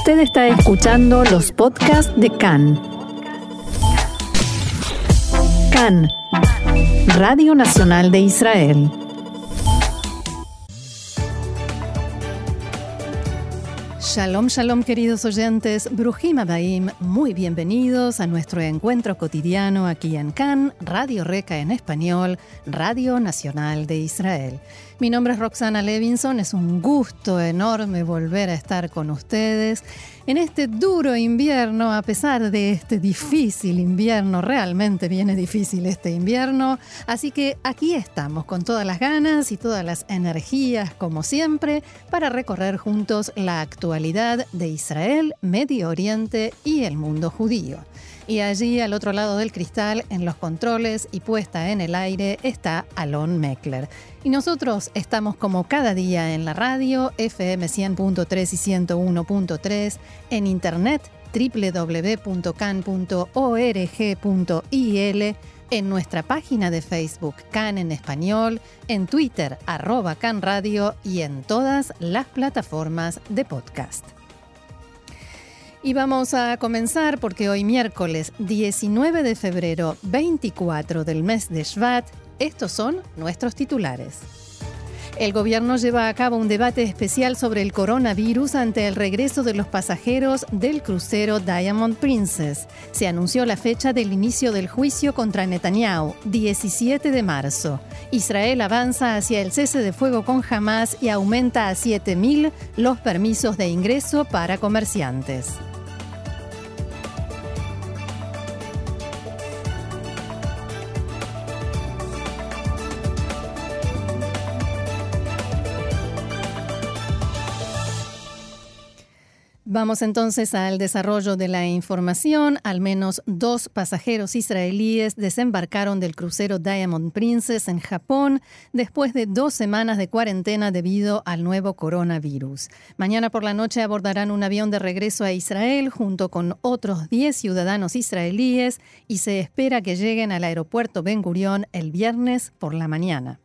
Usted está escuchando los podcasts de CAN. CAN, Radio Nacional de Israel. Shalom, shalom queridos oyentes, Brujim Abaim, muy bienvenidos a nuestro encuentro cotidiano aquí en CAN, Radio Reca en español, Radio Nacional de Israel. Mi nombre es Roxana Levinson, es un gusto enorme volver a estar con ustedes en este duro invierno, a pesar de este difícil invierno, realmente viene difícil este invierno, así que aquí estamos con todas las ganas y todas las energías, como siempre, para recorrer juntos la actualidad de Israel, Medio Oriente y el mundo judío. Y allí al otro lado del cristal, en los controles y puesta en el aire, está Alon Meckler. Y nosotros estamos como cada día en la radio, FM 100.3 y 101.3, en internet www.can.org.il, en nuestra página de Facebook Can en español, en Twitter arroba Can Radio y en todas las plataformas de podcast. Y vamos a comenzar porque hoy miércoles 19 de febrero 24 del mes de Shvat, estos son nuestros titulares. El gobierno lleva a cabo un debate especial sobre el coronavirus ante el regreso de los pasajeros del crucero Diamond Princess. Se anunció la fecha del inicio del juicio contra Netanyahu, 17 de marzo. Israel avanza hacia el cese de fuego con Hamas y aumenta a 7.000 los permisos de ingreso para comerciantes. Vamos entonces al desarrollo de la información. Al menos dos pasajeros israelíes desembarcaron del crucero Diamond Princess en Japón después de dos semanas de cuarentena debido al nuevo coronavirus. Mañana por la noche abordarán un avión de regreso a Israel junto con otros 10 ciudadanos israelíes y se espera que lleguen al aeropuerto Ben Gurion el viernes por la mañana.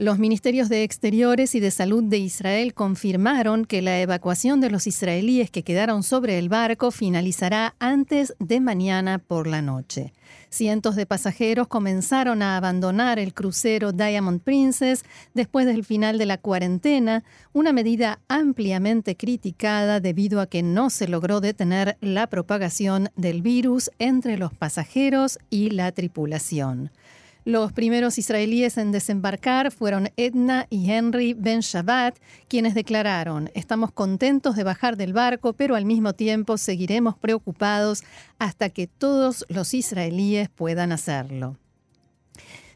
Los ministerios de Exteriores y de Salud de Israel confirmaron que la evacuación de los israelíes que quedaron sobre el barco finalizará antes de mañana por la noche. Cientos de pasajeros comenzaron a abandonar el crucero Diamond Princess después del final de la cuarentena, una medida ampliamente criticada debido a que no se logró detener la propagación del virus entre los pasajeros y la tripulación. Los primeros israelíes en desembarcar fueron Edna y Henry Ben Shabbat, quienes declararon, estamos contentos de bajar del barco, pero al mismo tiempo seguiremos preocupados hasta que todos los israelíes puedan hacerlo.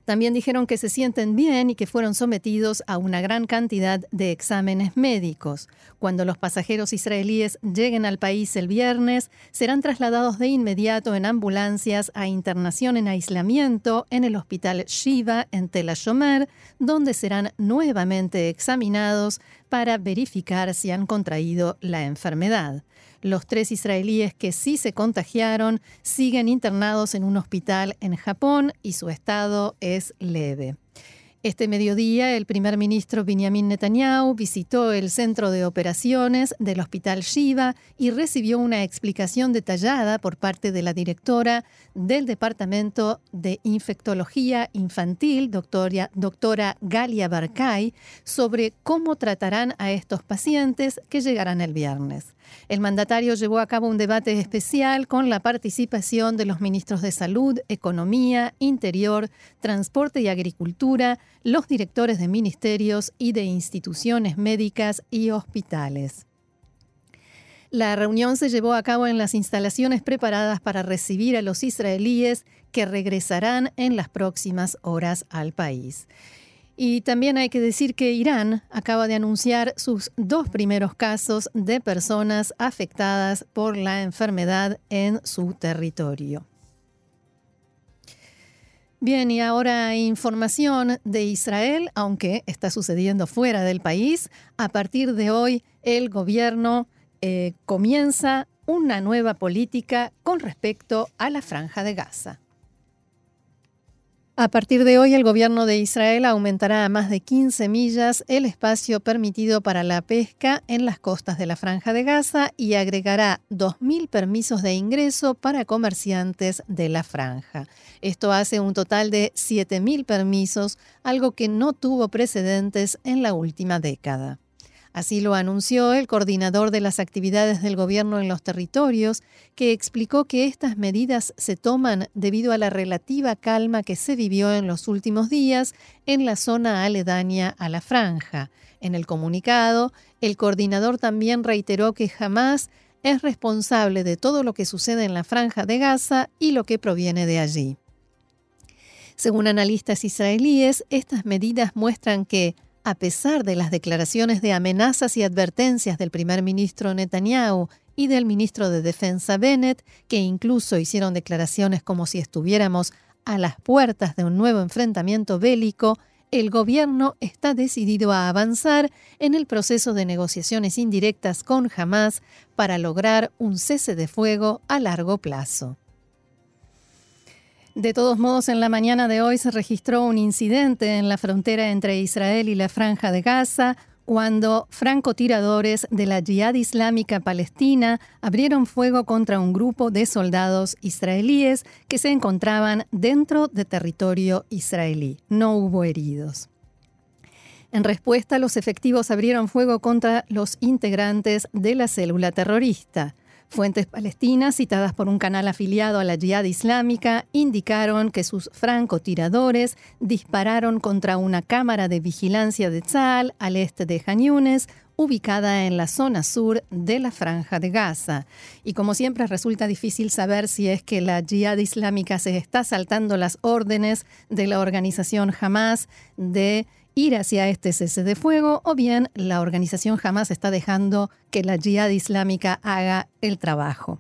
También dijeron que se sienten bien y que fueron sometidos a una gran cantidad de exámenes médicos. Cuando los pasajeros israelíes lleguen al país el viernes, serán trasladados de inmediato en ambulancias a internación en aislamiento en el hospital Shiva en Tel Ashomer, donde serán nuevamente examinados para verificar si han contraído la enfermedad. Los tres israelíes que sí se contagiaron siguen internados en un hospital en Japón y su estado es leve. Este mediodía, el primer ministro Benjamin Netanyahu visitó el centro de operaciones del Hospital Shiva y recibió una explicación detallada por parte de la directora del Departamento de Infectología Infantil, doctora, doctora Galia Barkay, sobre cómo tratarán a estos pacientes que llegarán el viernes. El mandatario llevó a cabo un debate especial con la participación de los ministros de Salud, Economía, Interior, Transporte y Agricultura, los directores de ministerios y de instituciones médicas y hospitales. La reunión se llevó a cabo en las instalaciones preparadas para recibir a los israelíes que regresarán en las próximas horas al país. Y también hay que decir que Irán acaba de anunciar sus dos primeros casos de personas afectadas por la enfermedad en su territorio. Bien, y ahora información de Israel, aunque está sucediendo fuera del país. A partir de hoy, el gobierno eh, comienza una nueva política con respecto a la franja de Gaza. A partir de hoy, el gobierno de Israel aumentará a más de 15 millas el espacio permitido para la pesca en las costas de la Franja de Gaza y agregará 2.000 permisos de ingreso para comerciantes de la franja. Esto hace un total de 7.000 permisos, algo que no tuvo precedentes en la última década. Así lo anunció el coordinador de las actividades del gobierno en los territorios, que explicó que estas medidas se toman debido a la relativa calma que se vivió en los últimos días en la zona aledaña a la franja. En el comunicado, el coordinador también reiteró que jamás es responsable de todo lo que sucede en la franja de Gaza y lo que proviene de allí. Según analistas israelíes, estas medidas muestran que a pesar de las declaraciones de amenazas y advertencias del primer ministro Netanyahu y del ministro de Defensa Bennett, que incluso hicieron declaraciones como si estuviéramos a las puertas de un nuevo enfrentamiento bélico, el gobierno está decidido a avanzar en el proceso de negociaciones indirectas con Hamas para lograr un cese de fuego a largo plazo. De todos modos, en la mañana de hoy se registró un incidente en la frontera entre Israel y la Franja de Gaza cuando francotiradores de la Yihad Islámica Palestina abrieron fuego contra un grupo de soldados israelíes que se encontraban dentro de territorio israelí. No hubo heridos. En respuesta, los efectivos abrieron fuego contra los integrantes de la célula terrorista. Fuentes palestinas, citadas por un canal afiliado a la Jihad Islámica, indicaron que sus francotiradores dispararon contra una cámara de vigilancia de Tzal al este de Han ubicada en la zona sur de la franja de Gaza. Y como siempre resulta difícil saber si es que la Jihad Islámica se está saltando las órdenes de la organización Hamas de ir hacia este cese de fuego o bien la organización jamás está dejando que la yihad islámica haga el trabajo.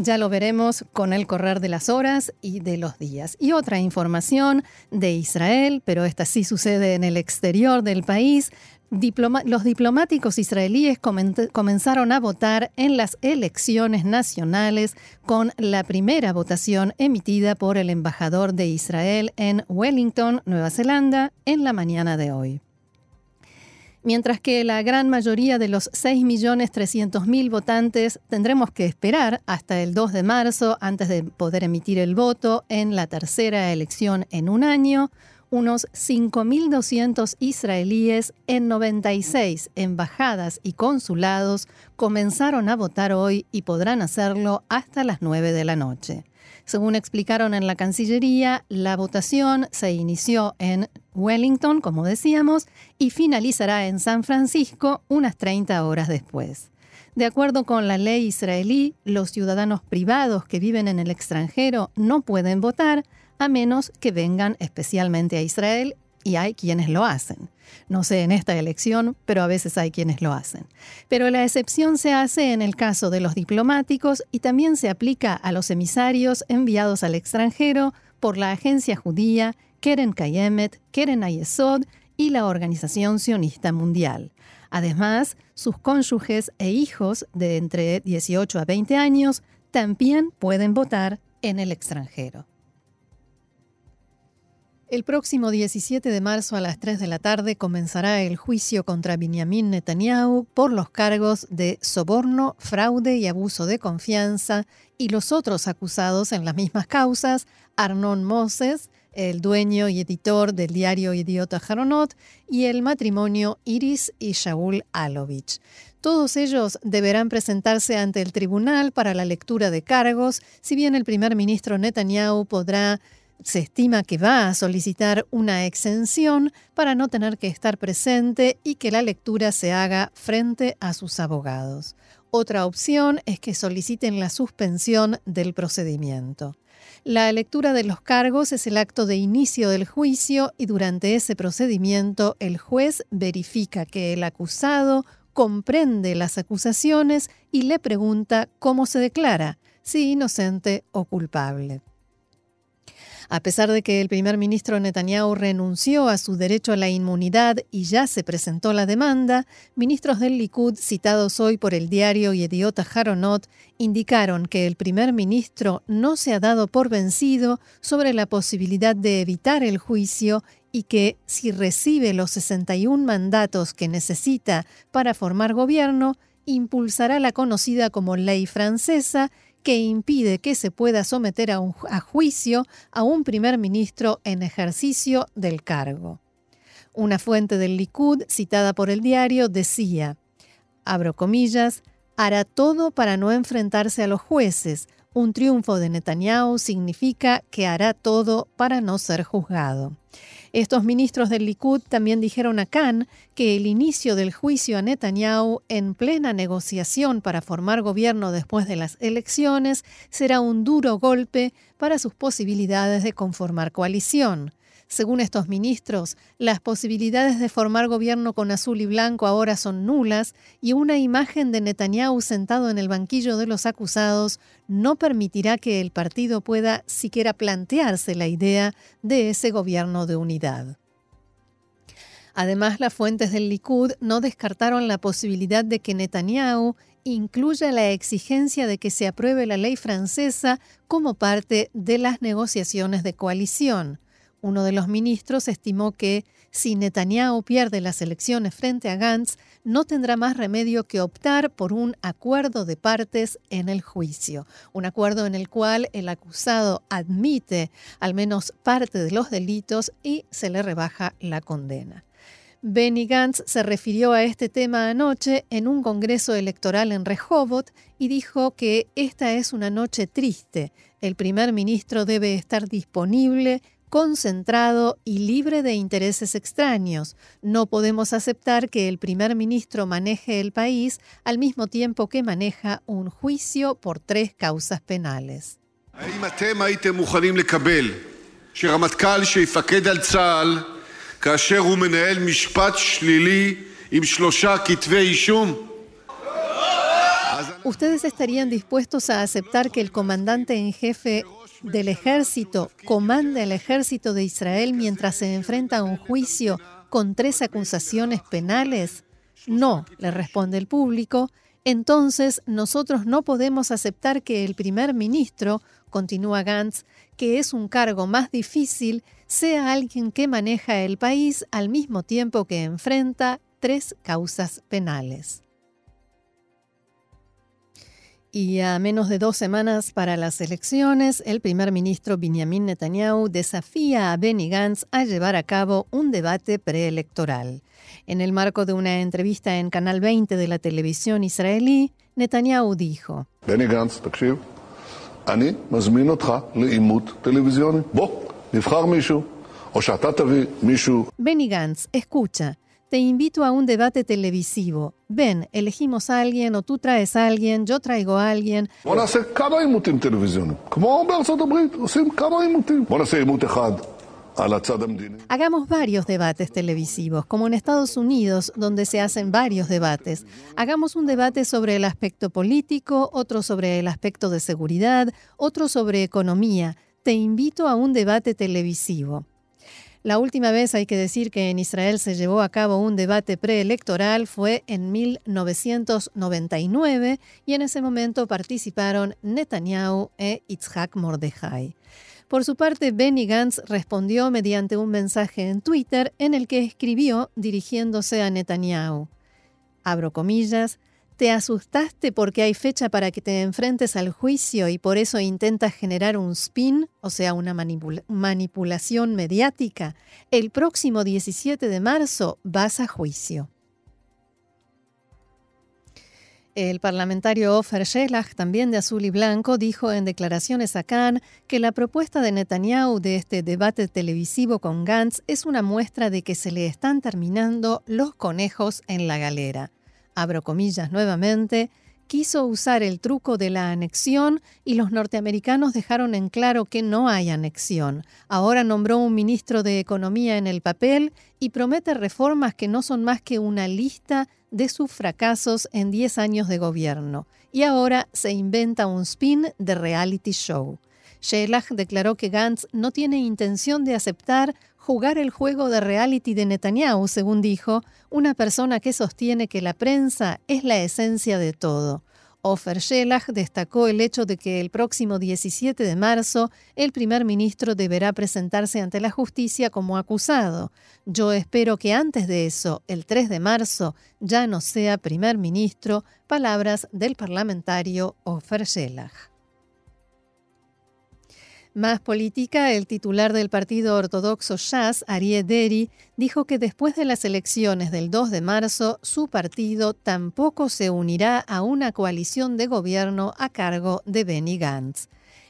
Ya lo veremos con el correr de las horas y de los días. Y otra información de Israel, pero esta sí sucede en el exterior del país los diplomáticos israelíes comenzaron a votar en las elecciones nacionales con la primera votación emitida por el embajador de Israel en Wellington, Nueva Zelanda, en la mañana de hoy. Mientras que la gran mayoría de los 6.300.000 votantes tendremos que esperar hasta el 2 de marzo antes de poder emitir el voto en la tercera elección en un año, unos 5.200 israelíes en 96 embajadas y consulados comenzaron a votar hoy y podrán hacerlo hasta las 9 de la noche. Según explicaron en la Cancillería, la votación se inició en Wellington, como decíamos, y finalizará en San Francisco unas 30 horas después. De acuerdo con la ley israelí, los ciudadanos privados que viven en el extranjero no pueden votar, a menos que vengan especialmente a Israel y hay quienes lo hacen. No sé en esta elección, pero a veces hay quienes lo hacen. Pero la excepción se hace en el caso de los diplomáticos y también se aplica a los emisarios enviados al extranjero por la agencia judía Keren Kayemet, Keren Ayesod y la Organización Sionista Mundial. Además, sus cónyuges e hijos de entre 18 a 20 años también pueden votar en el extranjero. El próximo 17 de marzo a las 3 de la tarde comenzará el juicio contra Benjamin Netanyahu por los cargos de soborno, fraude y abuso de confianza y los otros acusados en las mismas causas, Arnon Moses, el dueño y editor del diario Idiota Jaronot, y el matrimonio Iris y Shaul Alovich. Todos ellos deberán presentarse ante el tribunal para la lectura de cargos, si bien el primer ministro Netanyahu podrá se estima que va a solicitar una exención para no tener que estar presente y que la lectura se haga frente a sus abogados. Otra opción es que soliciten la suspensión del procedimiento. La lectura de los cargos es el acto de inicio del juicio y durante ese procedimiento el juez verifica que el acusado comprende las acusaciones y le pregunta cómo se declara, si inocente o culpable. A pesar de que el primer ministro Netanyahu renunció a su derecho a la inmunidad y ya se presentó la demanda, ministros del Likud citados hoy por el diario Yediot Haronot indicaron que el primer ministro no se ha dado por vencido sobre la posibilidad de evitar el juicio y que si recibe los 61 mandatos que necesita para formar gobierno, impulsará la conocida como ley francesa que impide que se pueda someter a, juicio a un primer ministro en ejercicio del cargo. Una fuente del Likud, citada por el diario, decía, abro comillas, hará todo para no enfrentarse a los jueces. Un triunfo de Netanyahu significa que hará todo para no ser juzgado. Estos ministros del Likud también dijeron a Khan que el inicio del juicio a Netanyahu en plena negociación para formar gobierno después de las elecciones será un duro golpe para sus posibilidades de conformar coalición. Según estos ministros, las posibilidades de formar gobierno con azul y blanco ahora son nulas y una imagen de Netanyahu sentado en el banquillo de los acusados no permitirá que el partido pueda siquiera plantearse la idea de ese gobierno de unidad. Además, las fuentes del Likud no descartaron la posibilidad de que Netanyahu incluya la exigencia de que se apruebe la ley francesa como parte de las negociaciones de coalición. Uno de los ministros estimó que si Netanyahu pierde las elecciones frente a Gantz, no tendrá más remedio que optar por un acuerdo de partes en el juicio, un acuerdo en el cual el acusado admite al menos parte de los delitos y se le rebaja la condena. Benny Gantz se refirió a este tema anoche en un congreso electoral en Rehovot y dijo que esta es una noche triste. El primer ministro debe estar disponible concentrado y libre de intereses extraños. No podemos aceptar que el primer ministro maneje el país al mismo tiempo que maneja un juicio por tres causas penales. ¿Ustedes estarían dispuestos a aceptar que el comandante en jefe del ejército comanda el ejército de Israel mientras se enfrenta a un juicio con tres acusaciones penales? No, le responde el público. Entonces nosotros no podemos aceptar que el primer ministro, continúa Gantz, que es un cargo más difícil, sea alguien que maneja el país al mismo tiempo que enfrenta tres causas penales. Y a menos de dos semanas para las elecciones, el primer ministro Benjamin Netanyahu desafía a Benny Gantz a llevar a cabo un debate preelectoral. En el marco de una entrevista en Canal 20 de la televisión israelí, Netanyahu dijo: Benny Gantz, Benny Gantz, escucha. Te invito a un debate televisivo. Ven, elegimos a alguien o tú traes a alguien, yo traigo a alguien. Hagamos varios debates televisivos, como en Estados Unidos, donde se hacen varios debates. Hagamos un debate sobre el aspecto político, otro sobre el aspecto de seguridad, otro sobre economía. Te invito a un debate televisivo. La última vez hay que decir que en Israel se llevó a cabo un debate preelectoral fue en 1999 y en ese momento participaron Netanyahu e Itzhak Mordejai. Por su parte, Benny Gantz respondió mediante un mensaje en Twitter en el que escribió dirigiéndose a Netanyahu. Abro comillas, ¿Te asustaste porque hay fecha para que te enfrentes al juicio y por eso intentas generar un spin, o sea, una manipulación mediática? El próximo 17 de marzo vas a juicio. El parlamentario Ofer Shelach, también de azul y blanco, dijo en declaraciones a Cannes que la propuesta de Netanyahu de este debate televisivo con Gantz es una muestra de que se le están terminando los conejos en la galera abro comillas nuevamente, quiso usar el truco de la anexión y los norteamericanos dejaron en claro que no hay anexión. Ahora nombró un ministro de Economía en el papel y promete reformas que no son más que una lista de sus fracasos en 10 años de gobierno. Y ahora se inventa un spin de reality show. Shelah declaró que Gantz no tiene intención de aceptar jugar el juego de reality de Netanyahu, según dijo, una persona que sostiene que la prensa es la esencia de todo. Ofer Shelah destacó el hecho de que el próximo 17 de marzo el primer ministro deberá presentarse ante la justicia como acusado. Yo espero que antes de eso, el 3 de marzo, ya no sea primer ministro, palabras del parlamentario Ofer Shelah. Más política, el titular del partido ortodoxo Shas, Arieh Deri, dijo que después de las elecciones del 2 de marzo, su partido tampoco se unirá a una coalición de gobierno a cargo de Benny Gantz.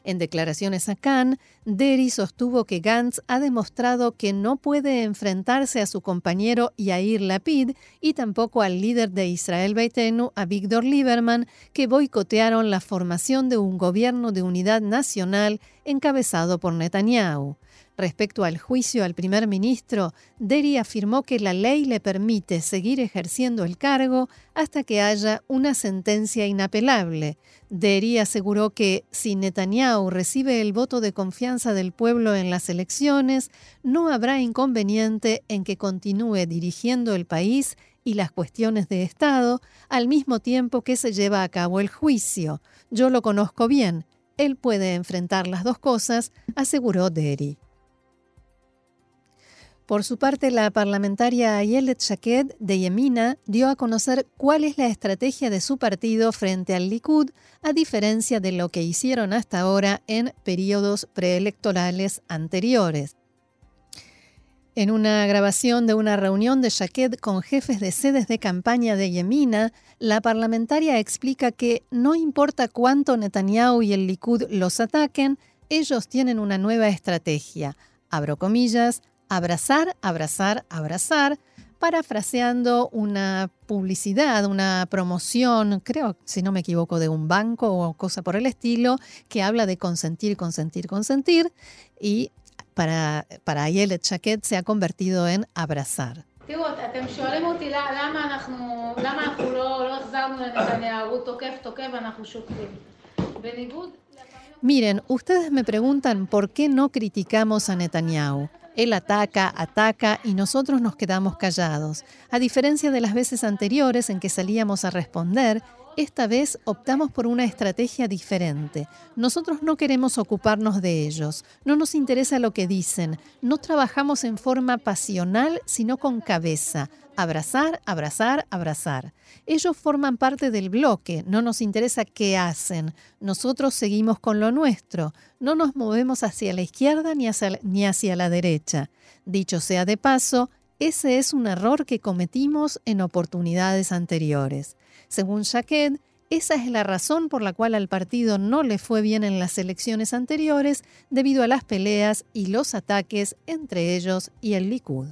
En declaraciones a Cannes, Deri sostuvo que Gantz ha demostrado que no puede enfrentarse a su compañero Yair Lapid y tampoco al líder de Israel Beitenu, a Víctor Lieberman, que boicotearon la formación de un gobierno de unidad nacional encabezado por Netanyahu. Respecto al juicio al primer ministro, Deri afirmó que la ley le permite seguir ejerciendo el cargo hasta que haya una sentencia inapelable. Deri aseguró que si Netanyahu recibe el voto de confianza del pueblo en las elecciones, no habrá inconveniente en que continúe dirigiendo el país y las cuestiones de Estado al mismo tiempo que se lleva a cabo el juicio. Yo lo conozco bien. Él puede enfrentar las dos cosas, aseguró Deri. Por su parte, la parlamentaria Ayelet Shaked de Yemina dio a conocer cuál es la estrategia de su partido frente al Likud, a diferencia de lo que hicieron hasta ahora en periodos preelectorales anteriores. En una grabación de una reunión de Shaked con jefes de sedes de campaña de Yemina, la parlamentaria explica que no importa cuánto Netanyahu y el Likud los ataquen, ellos tienen una nueva estrategia. Abro comillas, abrazar, abrazar, abrazar, parafraseando una publicidad, una promoción, creo, si no me equivoco, de un banco o cosa por el estilo, que habla de consentir, consentir, consentir, y para, para Ayelet Chaquet se ha convertido en abrazar. Miren, ustedes me preguntan por qué no criticamos a Netanyahu. Él ataca, ataca y nosotros nos quedamos callados. A diferencia de las veces anteriores en que salíamos a responder, esta vez optamos por una estrategia diferente. Nosotros no queremos ocuparnos de ellos, no nos interesa lo que dicen, no trabajamos en forma pasional, sino con cabeza. Abrazar, abrazar, abrazar. Ellos forman parte del bloque, no nos interesa qué hacen. Nosotros seguimos con lo nuestro, no nos movemos hacia la izquierda ni hacia, la derecha. Dicho sea de paso, ese es un error que cometimos en oportunidades anteriores. Según Shaked, esa es la razón por la cual al partido no le fue bien en las elecciones anteriores debido a las peleas y los ataques entre ellos y el Likud.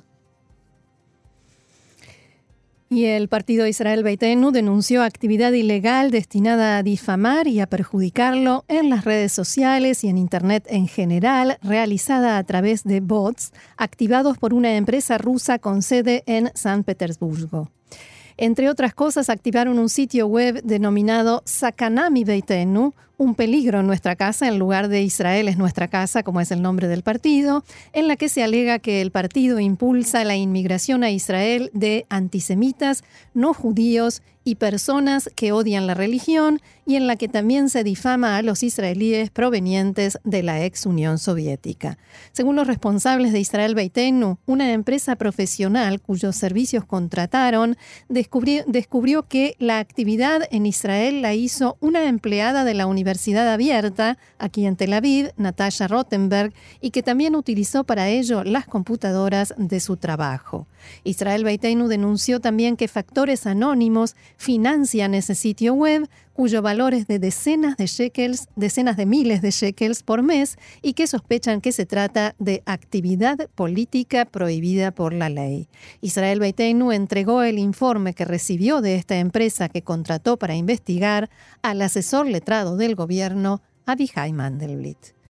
Y el partido Israel Beitenu denunció actividad ilegal destinada a difamar y a perjudicarlo en las redes sociales y en Internet en general, realizada a través de bots activados por una empresa rusa con sede en San Petersburgo. Entre otras cosas, activaron un sitio web denominado Sakanami Beitenu, un peligro en nuestra casa, en lugar de Israel es nuestra casa, como es el nombre del partido, en la que se alega que el partido impulsa la inmigración a Israel de antisemitas, no judíos y personas que odian la religión y en la que también se difama a los israelíes provenientes de la ex Unión Soviética. Según los responsables de Israel Beitenu, una empresa profesional cuyos servicios contrataron descubrió, descubrió que la actividad en Israel la hizo una empleada de la Universidad Abierta, aquí en Tel Aviv, Natasha Rottenberg, y que también utilizó para ello las computadoras de su trabajo. Israel Beitenu denunció también que factores anónimos financian ese sitio web cuyo valor es de decenas de shekels, decenas de miles de shekels por mes y que sospechan que se trata de actividad política prohibida por la ley. Israel Beitenu entregó el informe que recibió de esta empresa que contrató para investigar al asesor letrado del gobierno, Abihai Mandelblit.